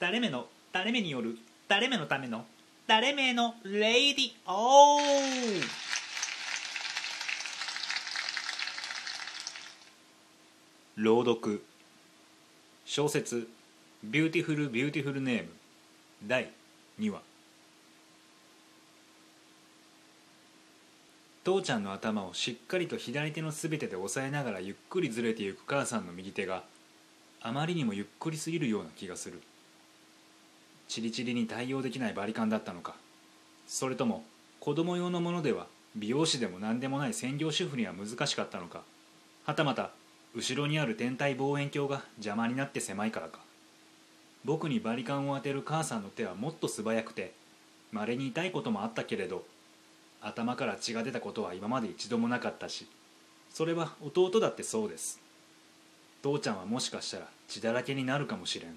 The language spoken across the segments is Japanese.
誰目の誰目による誰目のための誰目のレイディオ朗読。小説「ビューティフル・ビューティフル・ネーム」第2話。父ちゃんの頭をしっかりと左手のすべてで押さえながらゆっくりずれていく母さんの右手があまりにもゆっくりすぎるような気がする。チリチリに対応できないバリカンだったのか。それとも子供用のものでは美容師でも何でもない専業主婦には難しかったのか。はたまた後ろにある天体望遠鏡が邪魔になって狭いからか。僕にバリカンを当てる母さんの手はもっと素早くてまれに痛いこともあったけれど頭から血が出たことは今まで一度もなかったしそれは弟だってそうです。父ちゃんはもしかしたら血だらけになるかもしれん。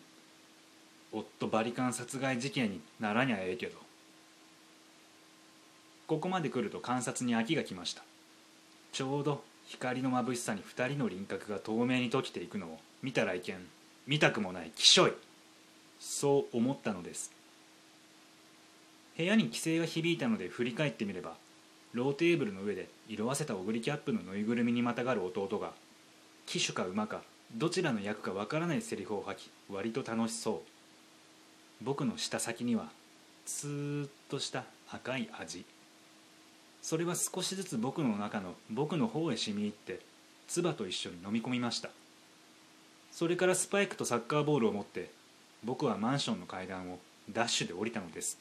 夫バリカン殺害事件にならにゃええけど。ここまで来ると観察に飽きがきました。ちょうど光の眩しさに2人の輪郭が透明に溶けていくのを見たらいけん。見たくもないきしょい。そう思ったのです。部屋に規制が響いたので振り返ってみればローテーブルの上で色あせたオグリキャップのぬいぐるみにまたがる弟が騎手か馬かどちらの役かわからないセリフを吐き割と楽しそう。僕の舌先にはツーッとした赤い味。それは少しずつ僕の中の僕の方へ染み入って唾と一緒に飲み込みました。それからスパイクとサッカーボールを持って僕はマンションの階段をダッシュで降りたのです。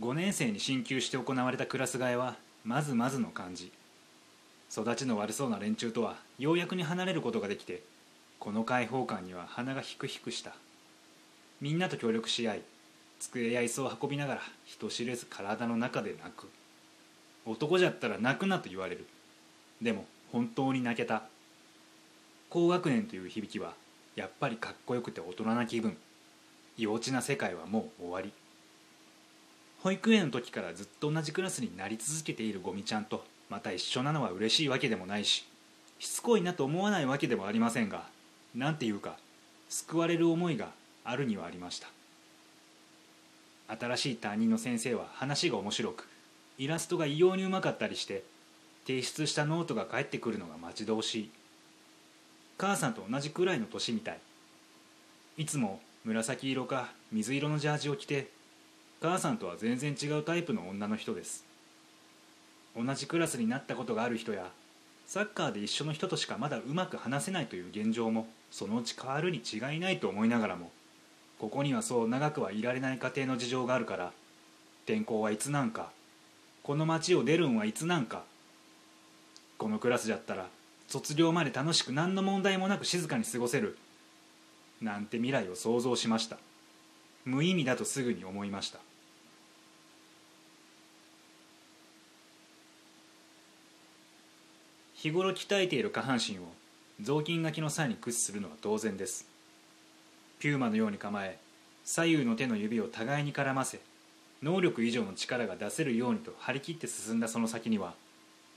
5年生に進級して行われたクラス替えはまずまずの感じ。育ちの悪そうな連中とはようやくに離れることができてこの開放感には鼻がひくひくした。みんなと協力し合い机や椅子を運びながら人知れず体の中で泣く。男じゃったら泣くなと言われる。でも本当に泣けた。高学年という響きはやっぱりかっこよくて大人な気分。幼稚な世界はもう終わり。保育園の時からずっと同じクラスになり続けているゴミちゃんとまた一緒なのは嬉しいわけでもないししつこいなと思わないわけでもありませんが何ていうか救われる思いがあるにはありました。新しい担任の先生は話が面白くイラストが異様にうまかったりして提出したノートが返ってくるのが待ち遠しい。母さんと同じくらいの年みたい。いつも紫色か水色のジャージを着て母さんとは全然違うタイプの女の人です。同じクラスになったことがある人やサッカーで一緒の人としかまだうまく話せないという現状もそのうち変わるに違いないと思いながらもここにはそう長くはいられない家庭の事情があるから転校はいつなんかこの町を出るんはいつなんかこのクラスじゃったら卒業まで楽しく何の問題もなく静かに過ごせるなんて未来を想像しました。無意味だとすぐに思いました。日頃鍛えている下半身を雑巾がきの際に駆使するのは当然です。ピューマのように構え左右の手の指を互いに絡ませ能力以上の力が出せるようにと張り切って進んだその先には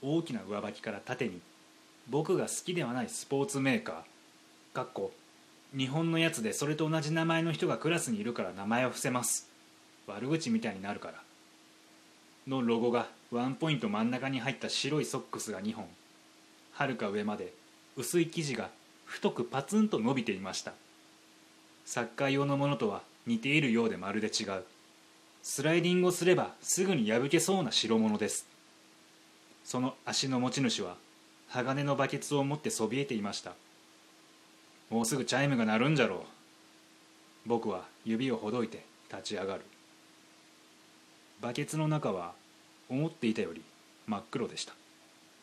大きな上履きから縦に僕が好きではないスポーツメーカーかっこ日本のやつでそれと同じ名前の人がクラスにいるから名前を伏せます。悪口みたいになるから。のロゴがワンポイント真ん中に入った白いソックスが2本はるか上まで薄い生地が太くパツンと伸びていました。サッカー用のものとは似ているようでまるで違う。スライディングをすればすぐに破けそうな代物です。その足の持ち主は鋼のバケツを持ってそびえていました。もうすぐチャイムが鳴るんじゃろう。僕は指をほどいて立ち上がる。バケツの中は思っていたより真っ黒でした。